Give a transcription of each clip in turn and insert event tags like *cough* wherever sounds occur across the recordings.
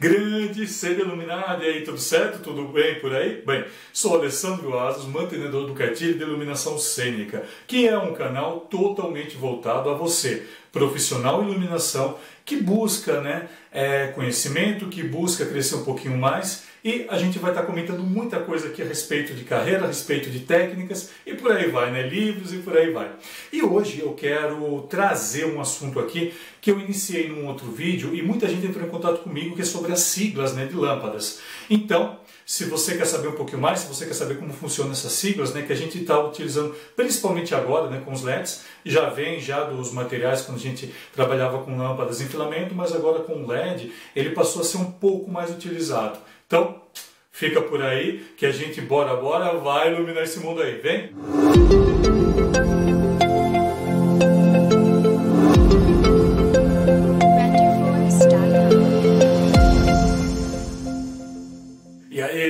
Grande ser iluminado, e aí, tudo certo? Tudo bem por aí? Bem, sou Alessandro Asos, mantenedor do Cartilho de Iluminação Cênica, que é um canal totalmente voltado a você, profissional iluminação, que busca né, é, conhecimento, que busca crescer um pouquinho mais e a gente vai estar comentando muita coisa aqui a respeito de carreira, a respeito de técnicas e por aí vai, né? Livros e por aí vai. E hoje eu quero trazer um assunto aqui que eu iniciei num outro vídeo e muita gente entrou em contato comigo que é sobre as siglas né, de lâmpadas. Então, se você quer saber um pouquinho mais, se você quer saber como funcionam essas siglas, né, que a gente está utilizando principalmente agora né, com os LEDs, já vem já dos materiais quando a gente trabalhava com lâmpadas em filamento, mas agora com o LED ele passou a ser um pouco mais utilizado. Então, fica por aí que a gente, bora, bora, vai iluminar esse mundo aí. Vem! E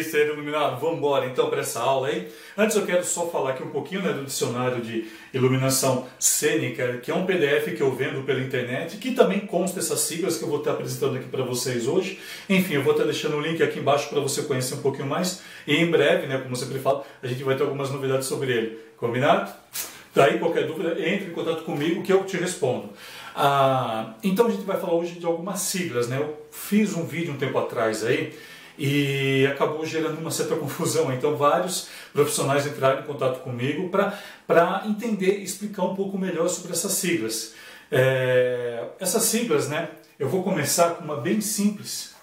aí, ser iluminado, vamos embora então para essa aula aí. Antes eu quero só falar aqui um pouquinho né, do dicionário de iluminação cênica, que é um PDF que eu vendo pela internet, que também consta essas siglas que eu vou estar apresentando aqui para vocês hoje. Enfim, eu vou estar deixando o link aqui embaixo para você conhecer um pouquinho mais. E em breve, né, como eu sempre falo, a gente vai ter algumas novidades sobre ele. Combinado? Daí, qualquer dúvida, entre em contato comigo que eu te respondo. Ah, então a gente vai falar hoje de algumas siglas, né? Eu fiz um vídeo um tempo atrás aí e acabou gerando uma certa confusão. Então, vários profissionais entraram em contato comigo para entender e explicar um pouco melhor sobre essas siglas. É, essas siglas, né? Eu vou começar com uma bem simples,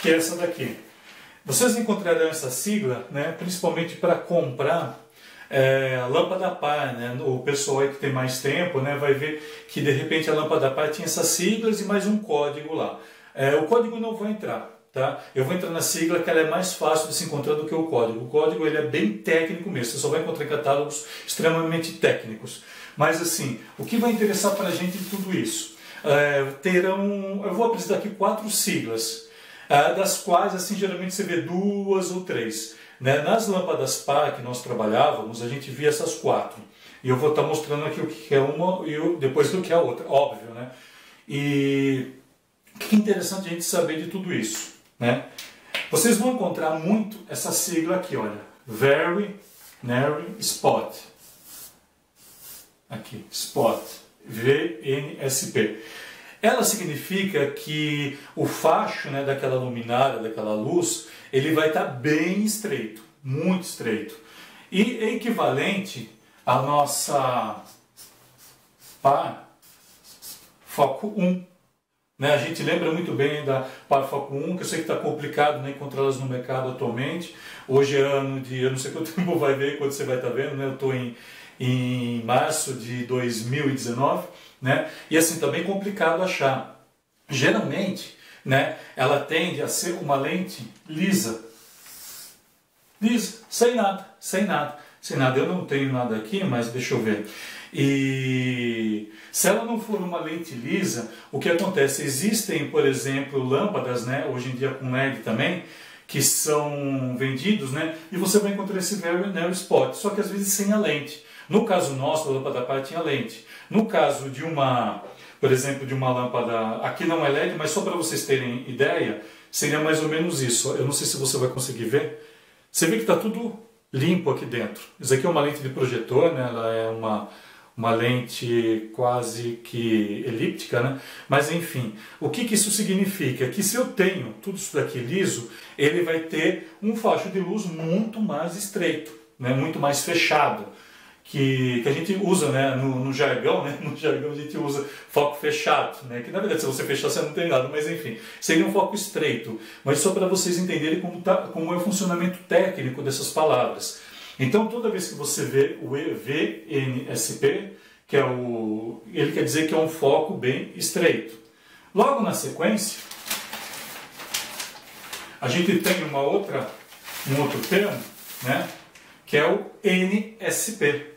que é essa daqui. Vocês encontrarão essa sigla, né, principalmente para comprar é, a lâmpada par, né? O pessoal aí que tem mais tempo, né, vai ver que de repente a lâmpada par tinha essas siglas e mais um código lá. É, o código não vou entrar, tá? Eu vou entrar na sigla que ela é mais fácil de se encontrar do que o código. O código ele é bem técnico mesmo, você só vai encontrar em catálogos extremamente técnicos. Mas assim, o que vai interessar para a gente de tudo isso? É, terão, eu vou apresentar aqui quatro siglas, é, das quais assim geralmente você vê duas ou três. Né? Nas lâmpadas par que nós trabalhávamos, a gente via essas quatro. E eu vou estar mostrando aqui o que é uma e depois do que é a outra, óbvio, né? E que interessante a gente saber de tudo isso? Né? Vocês vão encontrar muito essa sigla aqui, olha. Very Narrow Spot. Aqui, Spot. VNSP. Ela significa que o facho né, daquela luminária, daquela luz, ele vai estar bem estreito, muito estreito. E é equivalente à nossa pá, foco 1. Né? A gente lembra muito bem da Parafoco 1, que eu sei que está complicado né, encontrá-las no mercado atualmente. Hoje é ano de, eu não sei quanto *laughs* tempo vai ver, quando você vai estar tá vendo, né? eu estou em, em março de 2019, né? e assim, está bem complicado achar. Geralmente, né, ela tende a ser uma lente lisa. Lisa, sem nada, sem nada, sem nada. Eu não tenho nada aqui, mas deixa eu ver. E se ela não for uma lente lisa, o que acontece? Existem, por exemplo, lâmpadas, né, hoje em dia com LED também, que são vendidos, né, e você vai encontrar esse narrow spot, só que às vezes sem a lente. No caso nosso, a lâmpada par tinha lente. No caso de uma, por exemplo, de uma lâmpada, aqui não é LED, mas só para vocês terem ideia, seria mais ou menos isso. Eu não sei se você vai conseguir ver. Você vê que está tudo limpo aqui dentro. Isso aqui é uma lente de projetor, né? ela é uma uma lente quase que elíptica, né? Mas enfim, o que, que isso significa? Que se eu tenho tudo isso daqui liso, ele vai ter um facho de luz muito mais estreito, né? muito mais fechado. Que, que a gente usa né, no, no jargão, né, *laughs* no jargão a gente usa foco fechado, né, que na verdade se você fechar você não tem nada, mas enfim, seria um foco estreito, mas só para vocês entenderem como, tá, como é o funcionamento técnico dessas palavras. Então, toda vez que você vê o VNSP, que é o, ele quer dizer que é um foco bem estreito. Logo na sequência, a gente tem uma outra, um outro termo, né, que é o NSP,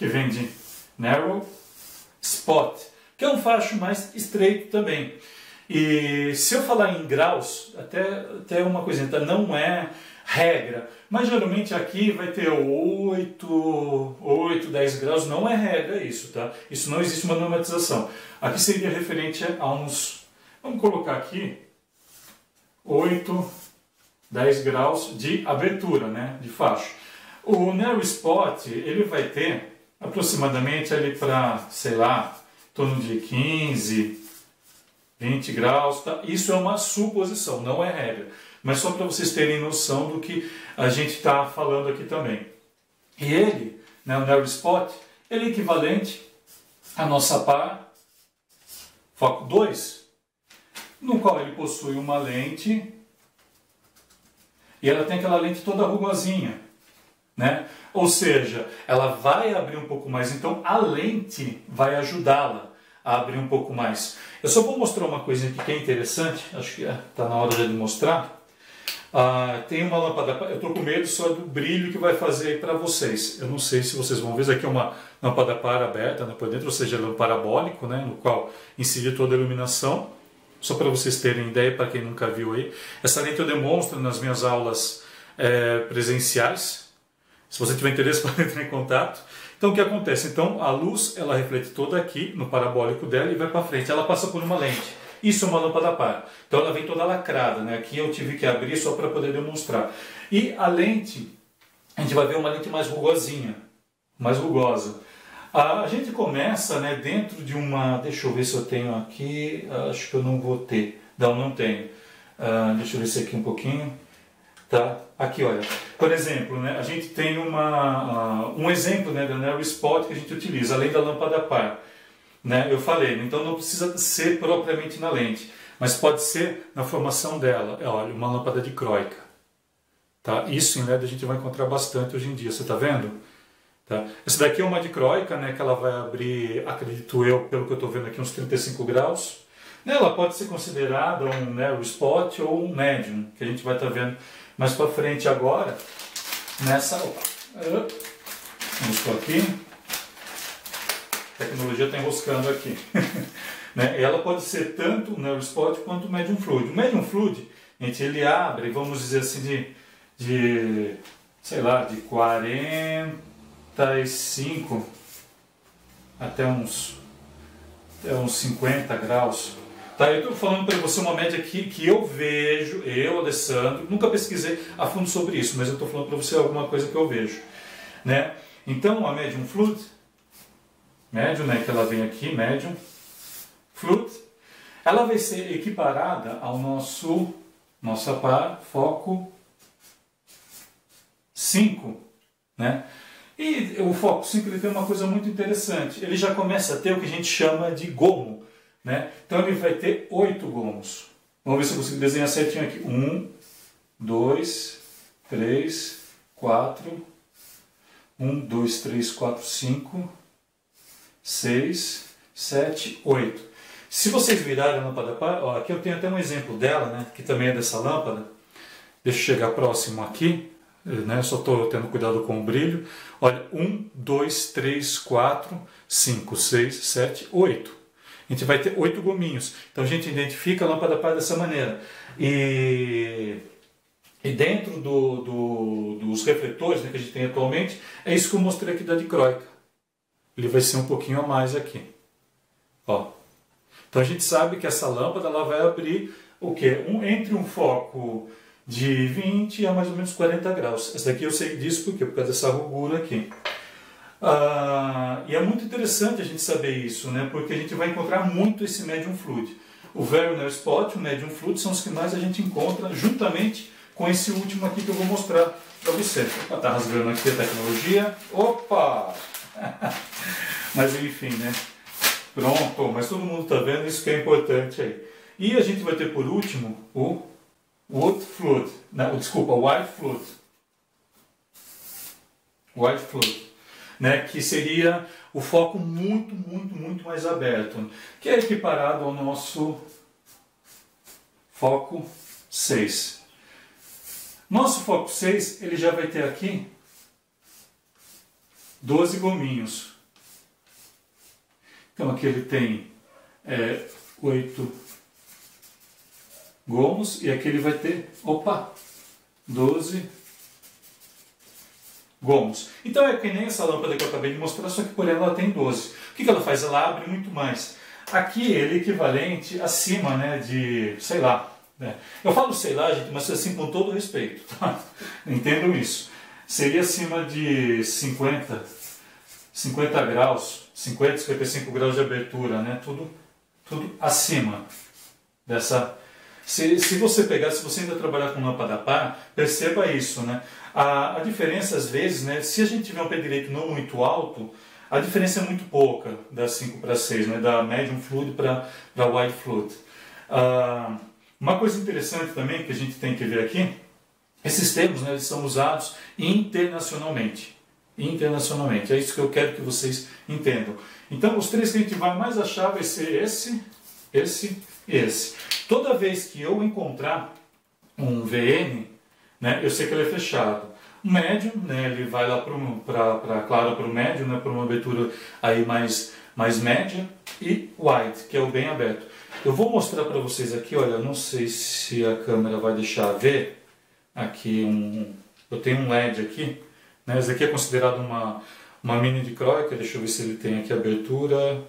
que vem de Narrow Spot, que é um facho mais estreito também. E se eu falar em graus, até, até uma coisa, então não é regra. Mas geralmente aqui vai ter 8, 8, 10 graus, não é regra isso, tá? Isso não existe uma normatização. Aqui seria referente a uns Vamos colocar aqui 8, 10 graus de abertura, né, de faixa. O Narrow Spot, ele vai ter aproximadamente ali para, sei lá, em torno de 15, 20 graus. Tá? Isso é uma suposição, não é regra. Mas só para vocês terem noção do que a gente está falando aqui também. E ele, né, o Narrow Spot, ele é equivalente à nossa par foco 2, no qual ele possui uma lente e ela tem aquela lente toda rugosinha, né? Ou seja, ela vai abrir um pouco mais, então a lente vai ajudá-la a abrir um pouco mais. Eu só vou mostrar uma coisa aqui que é interessante, acho que está na hora de mostrar. Ah, tem uma lâmpada, eu estou com medo só do brilho que vai fazer para vocês. Eu não sei se vocês vão ver, isso aqui é uma lâmpada para aberta né, por dentro, ou seja, é um parabólico, né, no qual incide toda a iluminação. Só para vocês terem ideia, para quem nunca viu aí. Essa lente eu demonstro nas minhas aulas é, presenciais. Se você tiver interesse, *laughs* pode entrar em contato. Então o que acontece? Então a luz ela reflete toda aqui no parabólico dela e vai para frente. Ela passa por uma lente. Isso é uma lâmpada par. Então ela vem toda lacrada, né? Aqui eu tive que abrir só para poder demonstrar. E a lente, a gente vai ver uma lente mais rugosinha, mais rugosa. A gente começa né, dentro de uma. Deixa eu ver se eu tenho aqui. Acho que eu não vou ter. Não, não tenho. Uh, deixa eu ver se aqui um pouquinho. Tá? Aqui, olha. Por exemplo, né, a gente tem uma, uh, um exemplo né, da Narrow Spot que a gente utiliza, além da lâmpada par. Né? Eu falei, então não precisa ser propriamente na lente, mas pode ser na formação dela. É, olha, uma lâmpada de croica. Tá? Isso em LED a gente vai encontrar bastante hoje em dia, você está vendo? Tá? Essa daqui é uma dicróica, né, que ela vai abrir, acredito eu, pelo que eu estou vendo aqui, uns 35 graus. Ela pode ser considerada um narrow spot ou um medium, que a gente vai estar tá vendo mais para frente agora. Nessa. Vamos por aqui. A tecnologia está enroscando aqui. *laughs* né? Ela pode ser tanto narrow spot quanto um medium fluid. O medium fluid, gente, ele abre, vamos dizer assim, de, de sei lá, de 40 45 até uns, até uns 50 graus. Tá, eu estou falando para você uma média aqui que eu vejo, eu, Alessandro, nunca pesquisei a fundo sobre isso, mas eu estou falando para você alguma coisa que eu vejo. Né? Então, a medium fluid, médium, né, que ela vem aqui, médium fluid, ela vai ser equiparada ao nosso nossa par foco 5, né? E o foco 5 ele tem uma coisa muito interessante. Ele já começa a ter o que a gente chama de gomo. Né? Então ele vai ter oito gomos. Vamos ver se eu consigo desenhar certinho aqui. Um, dois, três, quatro. Um, dois, três, quatro, cinco, seis, sete, oito. Se vocês virarem a lâmpada, ó, aqui eu tenho até um exemplo dela, né, que também é dessa lâmpada. Deixa eu chegar próximo aqui né? só estou tendo cuidado com o brilho. Olha, 1, 2, 3, 4, 5, 6, 7, 8. A gente vai ter oito gominhos. Então a gente identifica a lâmpada par dessa maneira. E, e dentro do, do, dos refletores né, que a gente tem atualmente, é isso que eu mostrei aqui da dicróica. Ele vai ser um pouquinho a mais aqui. Ó. Então a gente sabe que essa lâmpada ela vai abrir o quê? Um, entre um foco de 20 a mais ou menos 40 graus. Essa daqui eu sei disso porque por causa dessa rugura aqui. Ah, e é muito interessante a gente saber isso, né? porque a gente vai encontrar muito esse medium fluid. O Narrow Spot o medium fluid são os que mais a gente encontra juntamente com esse último aqui que eu vou mostrar para você. Está rasgando aqui a tecnologia. Opa! *laughs* mas enfim, né? Pronto, mas todo mundo está vendo, isso que é importante aí. E a gente vai ter por último o Wood Flood, não, desculpa, White Flood. White Flood, né, que seria o foco muito, muito, muito mais aberto, que é equiparado ao nosso foco 6. Nosso foco 6, ele já vai ter aqui 12 gominhos. Então aqui ele tem é, 8 gomos e aqui ele vai ter, opa, 12 gomos. Então é que nem essa lâmpada que eu acabei de mostrar, só que por ela ela tem 12. O que, que ela faz? Ela abre muito mais. Aqui ele é equivalente acima né, de, sei lá, né? eu falo sei lá, gente, mas assim com todo respeito, tá? *laughs* entendam isso. Seria acima de 50, 50 graus, 50, 55 graus de abertura, né? tudo, tudo acima dessa. Se, se você pegar, se você ainda trabalhar com lâmpada par, perceba isso, né? A, a diferença às vezes, né? Se a gente tiver um pé direito não muito alto, a diferença é muito pouca da 5 para 6, né? da medium fluid para wide fluid. Ah, uma coisa interessante também que a gente tem que ver aqui, esses termos né, eles são usados internacionalmente. Internacionalmente, é isso que eu quero que vocês entendam. Então, os três que a gente vai mais achar vai ser esse, esse e esse. Toda vez que eu encontrar um VN, né, eu sei que ele é fechado. Médio, né, ele vai lá para claro para o médio, né, para uma abertura aí mais, mais média, e wide, que é o bem aberto. Eu vou mostrar para vocês aqui, olha, não sei se a câmera vai deixar ver, aqui um, eu tenho um LED aqui, né, esse aqui é considerado uma, uma mini de croica, deixa eu ver se ele tem aqui abertura,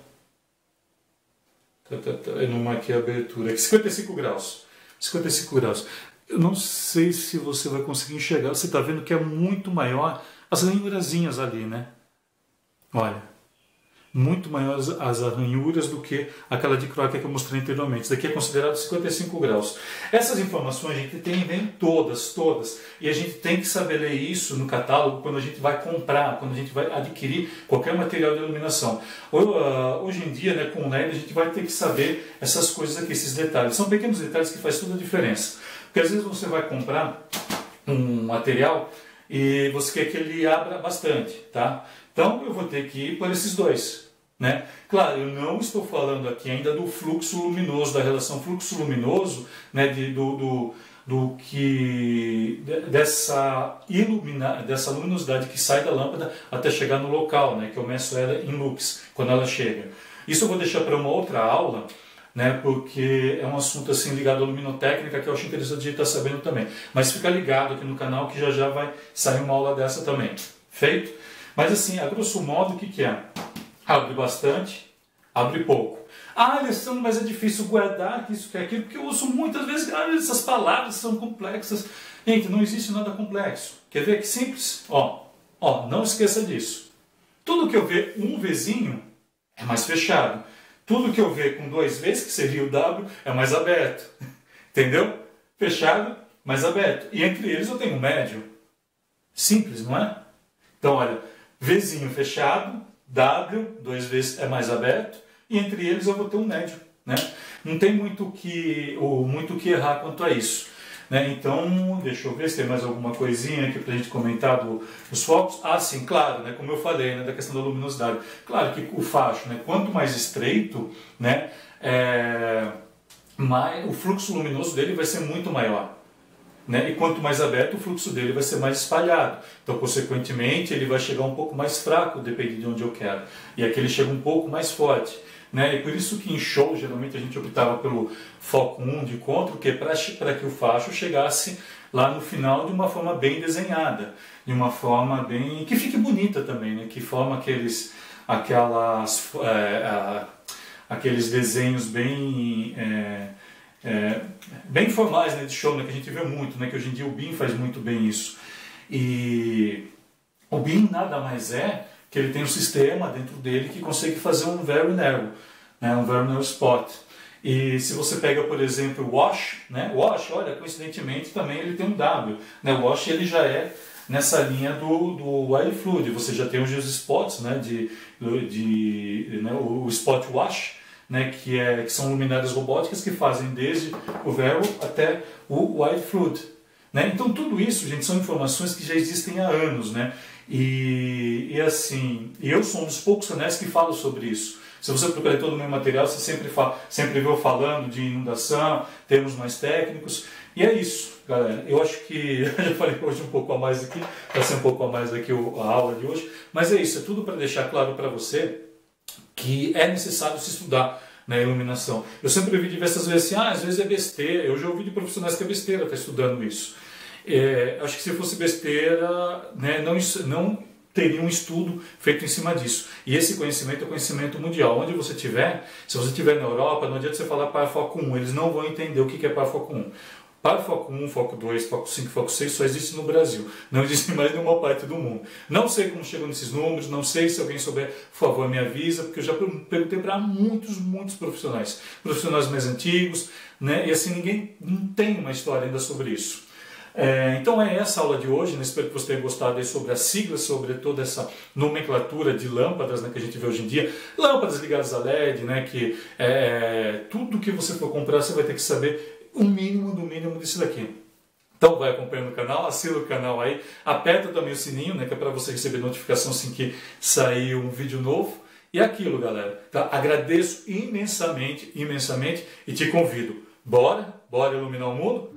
tá, tá, tá, numa aqui abertura, aqui *laughs* 55 graus, 55 graus. Eu não sei se você vai conseguir enxergar. Você está vendo que é muito maior as ranhurazinhas ali, né? Olha, muito maiores as ranhuras do que aquela de croáquia que eu mostrei anteriormente. Isso daqui é considerado 55 graus. Essas informações a gente tem vem todas, todas. E a gente tem que saber ler isso no catálogo quando a gente vai comprar, quando a gente vai adquirir qualquer material de iluminação. Ah, hoje em dia, né, com o LED, a gente vai ter que saber essas coisas aqui, esses detalhes. São pequenos detalhes que faz toda a diferença. Porque às vezes você vai comprar um material e você quer que ele abra bastante, tá? Então eu vou ter que ir por esses dois, né? Claro, eu não estou falando aqui ainda do fluxo luminoso, da relação fluxo-luminoso, né? De, do, do, do que dessa ilumina, dessa luminosidade que sai da lâmpada até chegar no local, né? Que eu meço ela em lux quando ela chega. Isso eu vou deixar para uma outra aula né, porque é um assunto assim ligado à luminotécnica que eu acho interessante gente estar sabendo também. Mas fica ligado aqui no canal que já já vai sair uma aula dessa também. Feito? Mas assim, a grosso modo, o que, que é? Abre bastante, abre pouco. Ah, Alessandro, mas é difícil guardar isso que é aquilo, porque eu uso muitas vezes, ah, essas palavras são complexas. Gente, não existe nada complexo. Quer ver que simples? Ó, ó, não esqueça disso. Tudo que eu ver um vizinho é mais fechado. Tudo que eu ver com dois vezes, que seria o W, é mais aberto. *laughs* Entendeu? Fechado, mais aberto. E entre eles eu tenho um médio. Simples, não é? Então, olha, Vzinho fechado, W, dois vezes é mais aberto, e entre eles eu vou ter um médio. Né? Não tem muito que, muito que errar quanto a isso. Né? Então, deixa eu ver se tem mais alguma coisinha aqui para a gente comentar do, dos focos. Ah, sim, claro, né? como eu falei, né? da questão da luminosidade. Claro que o facho, né? quanto mais estreito, né? É, mais, o fluxo luminoso dele vai ser muito maior. Né? E quanto mais aberto, o fluxo dele vai ser mais espalhado. Então, consequentemente, ele vai chegar um pouco mais fraco, dependendo de onde eu quero. E aqui ele chega um pouco mais forte. Né? E por isso que em show, geralmente, a gente optava pelo foco 1 de encontro, que é para que o facho chegasse lá no final de uma forma bem desenhada, de uma forma bem... que fique bonita também, né? que forma aqueles, aquelas, é, aqueles desenhos bem... É, é, bem formais né, de show, né, que a gente vê muito, né, que hoje em dia o BIM faz muito bem isso. E o BIM nada mais é que ele tem um sistema dentro dele que consegue fazer um very narrow, né, um very narrow spot. E se você pega, por exemplo, o wash, né, wash, olha, coincidentemente também ele tem um W. Né, wash ele já é nessa linha do, do wild fluid, você já tem os spots, né, de, de, né, o spot wash, né, que, é, que são luminárias robóticas que fazem desde o Vero até o Wild Fluid. Né? Então tudo isso, gente, são informações que já existem há anos, né? E, e assim, eu sou um dos poucos canais que falo sobre isso. Se você procurar todo o meu material, você sempre, sempre vê eu falando de inundação, termos mais técnicos. E é isso, galera. Eu acho que *laughs* eu já falei hoje um pouco a mais aqui, vai ser um pouco a mais aqui a aula de hoje. Mas é isso, é tudo para deixar claro para você que é necessário se estudar na iluminação. Eu sempre ouvi diversas vezes assim, ah, às vezes é besteira. Eu já ouvi de profissionais que é besteira estar tá estudando isso. É, acho que se fosse besteira, né, não, não teria um estudo feito em cima disso. E esse conhecimento é conhecimento mundial. Onde você estiver, se você estiver na Europa, não adianta você falar para foco 1, eles não vão entender o que é para foco 1. Para foco 1, foco 2, foco 5, foco 6 só existe no Brasil. Não existe *laughs* mais em nenhuma parte do mundo. Não sei como chegam nesses números, não sei se alguém souber, por favor, me avisa, porque eu já perguntei para muitos, muitos profissionais. Profissionais mais antigos, né? E assim, ninguém não tem uma história ainda sobre isso. É, então é essa a aula de hoje, né? espero que você tenha gostado sobre as siglas, sobre toda essa nomenclatura de lâmpadas né, que a gente vê hoje em dia. Lâmpadas ligadas a LED, né, que é, tudo que você for comprar você vai ter que saber o mínimo do mínimo disso daqui. Então vai acompanhando o canal, assina o canal aí, aperta também o sininho, né, que é para você receber notificação assim que sair um vídeo novo. E é aquilo, galera. Tá? Agradeço imensamente, imensamente e te convido. Bora? Bora iluminar o mundo?